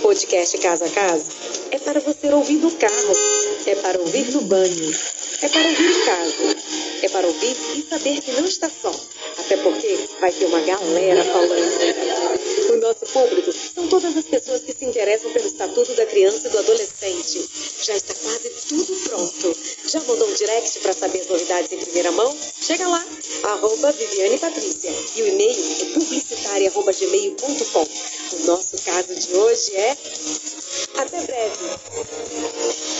podcast Casa a Casa é para você ouvir no carro, é para ouvir no banho, é para ouvir em casa, é para ouvir e saber que não está só. Até porque vai ter uma galera falando. O nosso público são todas as pessoas que se interessam pelo Estatuto da Criança e do Adolescente. Já está quase tudo pronto. Já mandou um direct para saber as novidades em primeira mão? Chega lá, arroba Viviane Patrícia. E o e-mail é publicitária.gmail.com. O nosso caso de hoje é. Até breve!